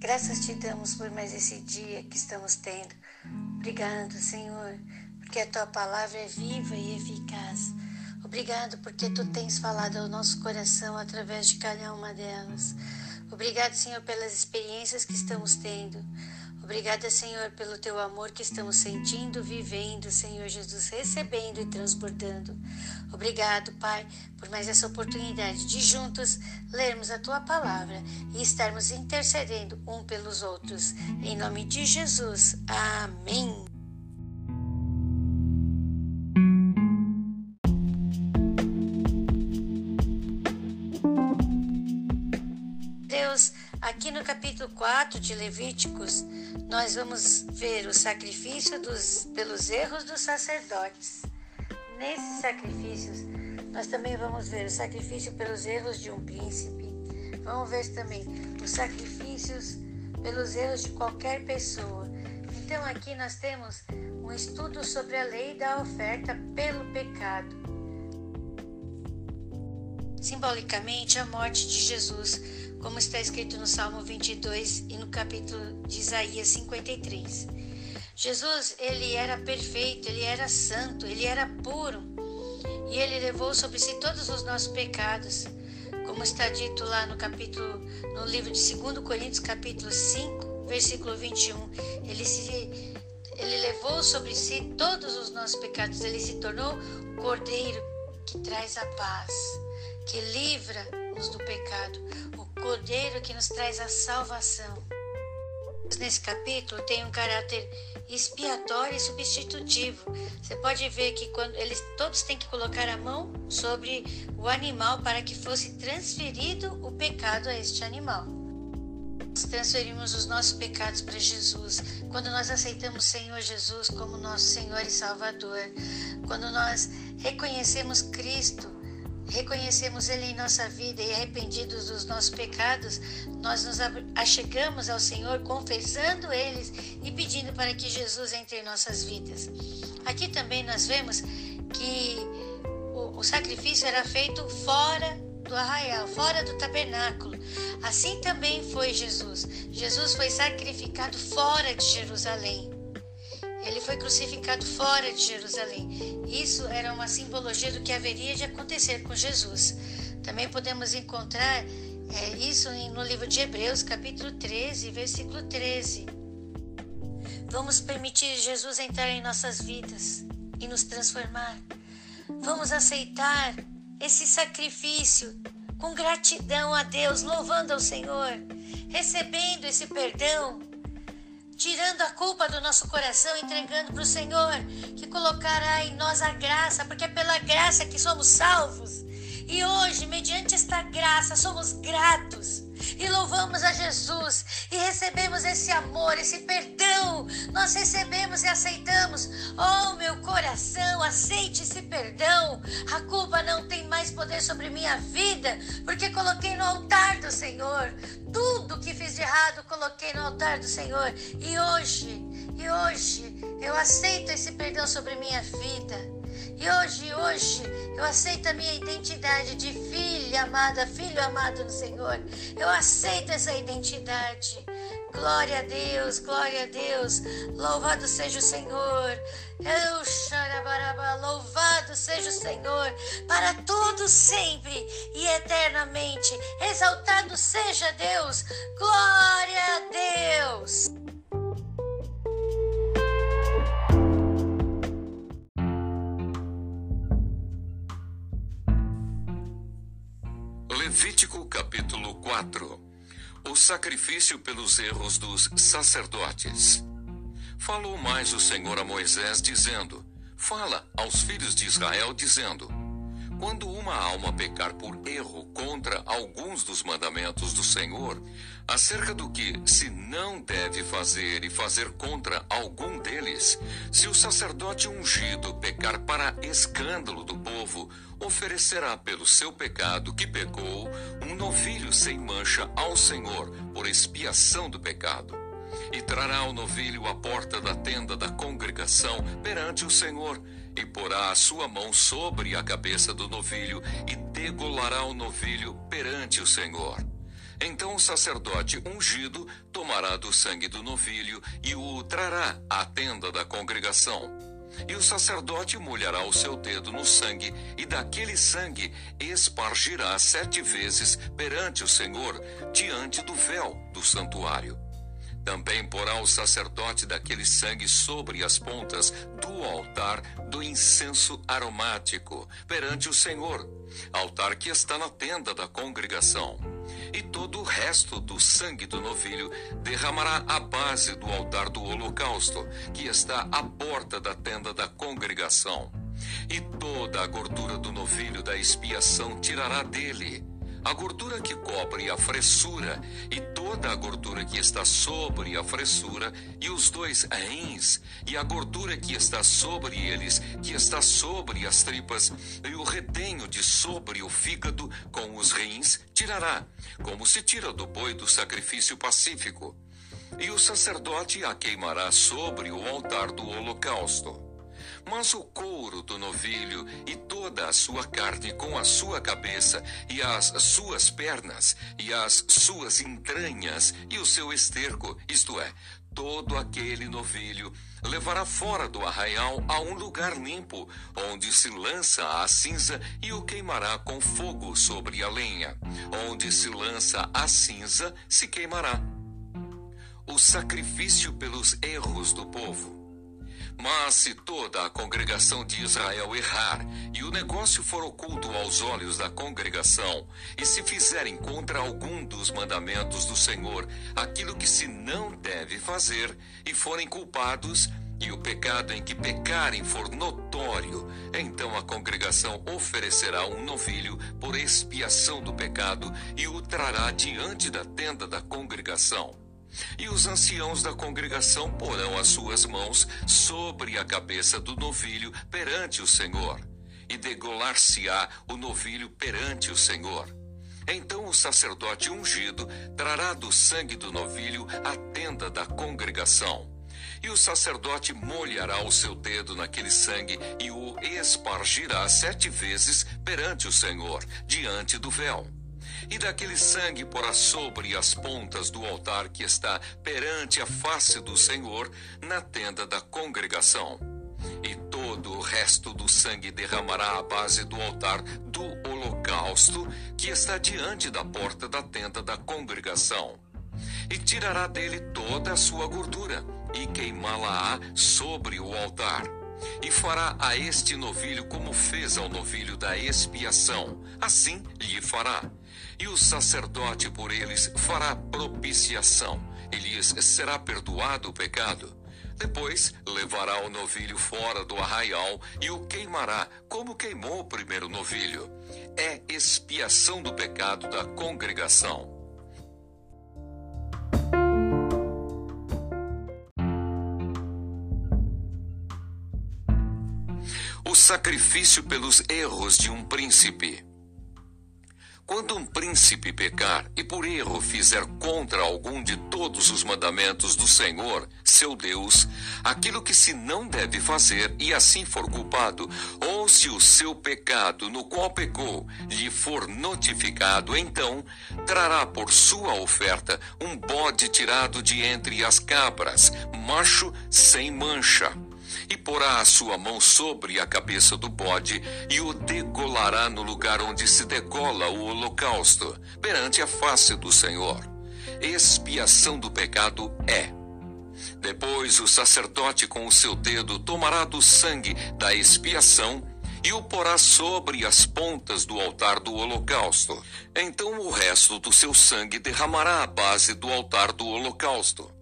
Graças te damos por mais esse dia que estamos tendo. Obrigado, Senhor, porque a tua palavra é viva e eficaz. Obrigado porque tu tens falado ao nosso coração através de cada uma delas. Obrigado, Senhor, pelas experiências que estamos tendo. Obrigada, Senhor, pelo teu amor que estamos sentindo, vivendo, Senhor Jesus, recebendo e transbordando. Obrigado, Pai, por mais essa oportunidade de juntos lermos a tua palavra e estarmos intercedendo um pelos outros. Em nome de Jesus. Amém. Aqui no capítulo 4 de Levíticos, nós vamos ver o sacrifício dos, pelos erros dos sacerdotes. Nesses sacrifícios, nós também vamos ver o sacrifício pelos erros de um príncipe. Vamos ver também os sacrifícios pelos erros de qualquer pessoa. Então, aqui nós temos um estudo sobre a lei da oferta pelo pecado. Simbolicamente, a morte de Jesus como está escrito no Salmo 22 e no capítulo de Isaías 53. Jesus, ele era perfeito, ele era santo, ele era puro e ele levou sobre si todos os nossos pecados, como está dito lá no capítulo no livro de 2 Coríntios capítulo 5, versículo 21. Ele se ele levou sobre si todos os nossos pecados, ele se tornou o cordeiro que traz a paz, que livra-nos do pecado, Cordeiro que nos traz a salvação. Nesse capítulo tem um caráter expiatório e substitutivo. Você pode ver que quando eles todos têm que colocar a mão sobre o animal para que fosse transferido o pecado a este animal. Transferimos os nossos pecados para Jesus. Quando nós aceitamos o Senhor Jesus como nosso Senhor e Salvador, quando nós reconhecemos Cristo reconhecemos Ele em nossa vida e arrependidos dos nossos pecados, nós nos achegamos ao Senhor confessando eles e pedindo para que Jesus entre em nossas vidas. Aqui também nós vemos que o, o sacrifício era feito fora do arraial, fora do tabernáculo. Assim também foi Jesus. Jesus foi sacrificado fora de Jerusalém. Ele foi crucificado fora de Jerusalém. Isso era uma simbologia do que haveria de acontecer com Jesus. Também podemos encontrar é, isso no livro de Hebreus, capítulo 13, versículo 13. Vamos permitir Jesus entrar em nossas vidas e nos transformar. Vamos aceitar esse sacrifício com gratidão a Deus, louvando ao Senhor, recebendo esse perdão tirando a culpa do nosso coração, entregando para o Senhor, que colocará em nós a graça, porque é pela graça que somos salvos. E hoje, mediante esta graça, somos gratos e louvamos a Jesus e recebemos esse amor, esse perdão. Nós recebemos e aceitamos. Oh, meu coração, aceite esse perdão. A culpa não tem mais poder sobre minha vida, porque coloquei no altar do Senhor. Tudo que fiz de errado, coloquei no altar do Senhor. E hoje, e hoje, eu aceito esse perdão sobre minha vida. E hoje, hoje, eu aceito a minha identidade de filha amada, filho amado no Senhor. Eu aceito essa identidade. Glória a Deus, glória a Deus. Louvado seja o Senhor. Eu xarabaraba, louvado seja o Senhor para todos sempre e eternamente. Exaltado seja Deus. Glória a Deus. Levítico capítulo 4 O sacrifício pelos erros dos sacerdotes. Falou mais o Senhor a Moisés, dizendo: Fala aos filhos de Israel, dizendo: quando uma alma pecar por erro contra alguns dos mandamentos do Senhor, acerca do que se não deve fazer e fazer contra algum deles, se o sacerdote ungido pecar para escândalo do povo, oferecerá pelo seu pecado que pecou um novilho sem mancha ao Senhor por expiação do pecado. E trará o novilho à porta da tenda da congregação perante o Senhor e porá a sua mão sobre a cabeça do novilho e degolará o novilho perante o Senhor. Então o sacerdote ungido tomará do sangue do novilho e o trará à tenda da congregação. E o sacerdote molhará o seu dedo no sangue, e daquele sangue espargirá sete vezes perante o Senhor, diante do véu do santuário. Também porá o sacerdote daquele sangue sobre as pontas do altar do incenso aromático, perante o Senhor, altar que está na tenda da congregação. E todo o resto do sangue do novilho derramará à base do altar do holocausto, que está à porta da tenda da congregação. E toda a gordura do novilho da expiação tirará dele a gordura que cobre a fressura e toda a gordura que está sobre a fressura e os dois rins e a gordura que está sobre eles, que está sobre as tripas e o retenho de sobre o fígado com os rins tirará, como se tira do boi do sacrifício pacífico. E o sacerdote a queimará sobre o altar do holocausto. Mas o couro do novilho e toda a sua carne com a sua cabeça e as suas pernas e as suas entranhas e o seu esterco, isto é, todo aquele novilho, levará fora do arraial a um lugar limpo, onde se lança a cinza e o queimará com fogo sobre a lenha. Onde se lança a cinza, se queimará. O sacrifício pelos erros do povo. Mas se toda a congregação de Israel errar, e o negócio for oculto aos olhos da congregação, e se fizerem contra algum dos mandamentos do Senhor aquilo que se não deve fazer, e forem culpados, e o pecado em que pecarem for notório, então a congregação oferecerá um novilho por expiação do pecado e o trará diante da tenda da congregação. E os anciãos da congregação porão as suas mãos sobre a cabeça do novilho perante o Senhor, e degolar-se-á o novilho perante o Senhor. Então o sacerdote ungido trará do sangue do novilho a tenda da congregação. E o sacerdote molhará o seu dedo naquele sangue e o espargirá sete vezes perante o Senhor, diante do véu e daquele sangue porá sobre as pontas do altar que está perante a face do Senhor, na tenda da congregação. E todo o resto do sangue derramará à base do altar do holocausto, que está diante da porta da tenda da congregação. E tirará dele toda a sua gordura, e queimá-la-á sobre o altar e fará a este novilho como fez ao novilho da expiação, assim lhe fará. E o sacerdote por eles fará propiciação, e lhes será perdoado o pecado. Depois levará o novilho fora do arraial e o queimará, como queimou o primeiro novilho. É expiação do pecado da congregação. O sacrifício pelos erros de um príncipe. Quando um príncipe pecar e por erro fizer contra algum de todos os mandamentos do Senhor, seu Deus, aquilo que se não deve fazer e assim for culpado, ou se o seu pecado no qual pecou lhe for notificado, então trará por sua oferta um bode tirado de entre as cabras, macho sem mancha e porá a sua mão sobre a cabeça do bode e o degolará no lugar onde se degola o holocausto, perante a face do Senhor. Expiação do pecado é. Depois o sacerdote com o seu dedo tomará do sangue da expiação e o porá sobre as pontas do altar do holocausto. Então o resto do seu sangue derramará à base do altar do holocausto.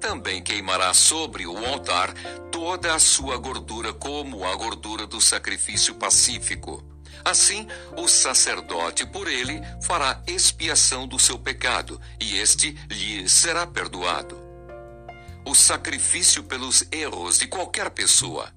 Também queimará sobre o altar toda a sua gordura, como a gordura do sacrifício pacífico. Assim, o sacerdote por ele fará expiação do seu pecado, e este lhe será perdoado. O sacrifício pelos erros de qualquer pessoa.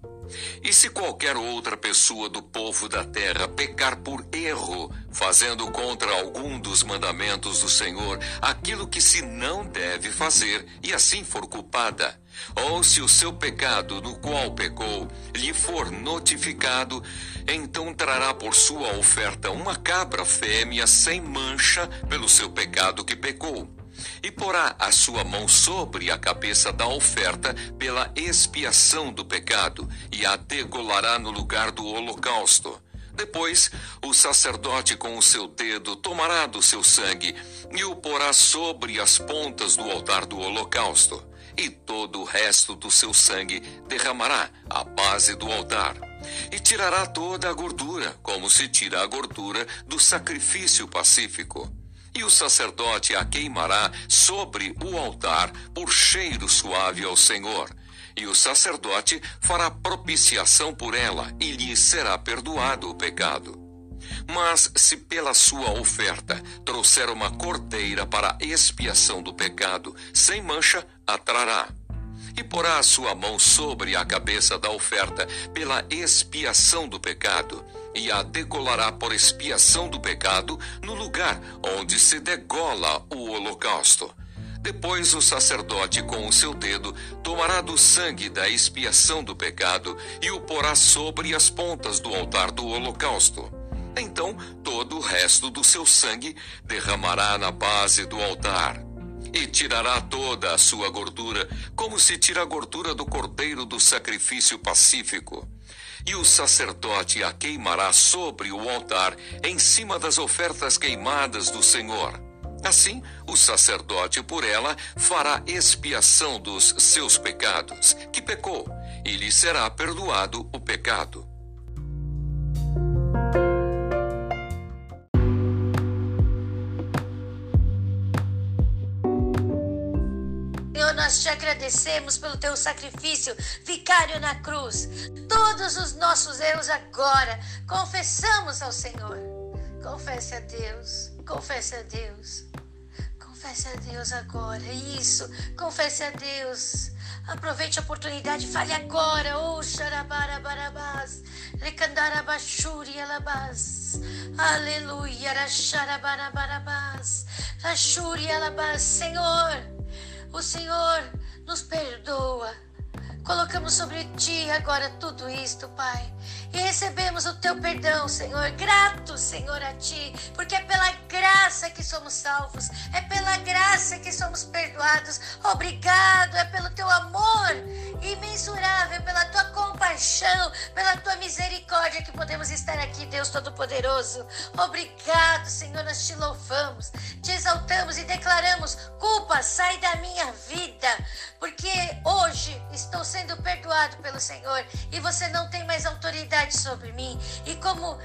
E se qualquer outra pessoa do povo da terra pecar por erro, fazendo contra algum dos mandamentos do Senhor aquilo que se não deve fazer, e assim for culpada, Ou se o seu pecado no qual pecou lhe for notificado, então trará por sua oferta uma cabra fêmea sem mancha pelo seu pecado que pecou. E porá a sua mão sobre a cabeça da oferta pela expiação do pecado, e a degolará no lugar do holocausto. Depois, o sacerdote com o seu dedo tomará do seu sangue e o porá sobre as pontas do altar do holocausto e todo o resto do seu sangue derramará à base do altar. E tirará toda a gordura, como se tira a gordura do sacrifício pacífico. E o sacerdote a queimará sobre o altar por cheiro suave ao Senhor. E o sacerdote fará propiciação por ela, e lhe será perdoado o pecado. Mas se pela sua oferta trouxer uma cordeira para expiação do pecado, sem mancha, a trará. E porá a sua mão sobre a cabeça da oferta pela expiação do pecado, e a degolará por expiação do pecado no lugar onde se degola o holocausto. Depois o sacerdote, com o seu dedo, tomará do sangue da expiação do pecado e o porá sobre as pontas do altar do holocausto então todo o resto do seu sangue derramará na base do altar. E tirará toda a sua gordura, como se tira a gordura do cordeiro do sacrifício pacífico. E o sacerdote a queimará sobre o altar, em cima das ofertas queimadas do Senhor. Assim, o sacerdote por ela fará expiação dos seus pecados, que pecou, e lhe será perdoado o pecado. Nós te agradecemos pelo teu sacrifício vicário na cruz. Todos os nossos erros agora confessamos ao Senhor. Confesse a Deus, confesse a Deus. Confesse a Deus agora, isso, confesse a Deus. Aproveite a oportunidade, fale agora. Oh, xarabara barabás, recandara bashuri alabás. Aleluia, racharabara barabás, rachuri alabás. Senhor, o Senhor nos perdoa. Colocamos sobre ti agora tudo isto, Pai. E recebemos o teu perdão, Senhor. Grato, Senhor, a ti, porque é pela graça que somos salvos, é pela graça que somos perdoados. Obrigado, é pelo teu amor imensurável, pela tua compaixão, pela tua misericórdia que podemos estar aqui, Deus Todo-Poderoso. Obrigado, Senhor, nós te louvamos, te exaltamos e declaramos: culpa, sai da minha sendo perdoado pelo Senhor e você não tem mais autoridade sobre mim. E como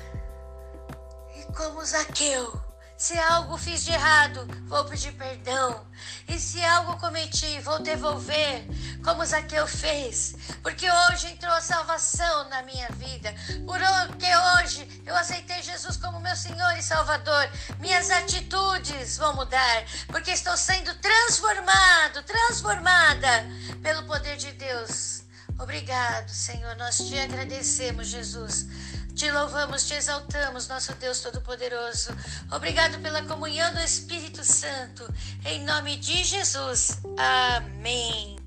e como Zaqueu, se algo fiz de errado, vou pedir perdão. E se algo cometi, vou devolver, como Zaqueu fez. Porque hoje entrou a salvação na minha vida. Porque hoje eu aceitei Jesus como meu Senhor e Salvador. Minhas atitudes vão mudar. Porque estou sendo transformado, transformada pelo poder de Deus. Obrigado, Senhor. Nós te agradecemos, Jesus. Te louvamos, te exaltamos, nosso Deus Todo-Poderoso. Obrigado pela comunhão do Espírito Santo. Em nome de Jesus. Amém.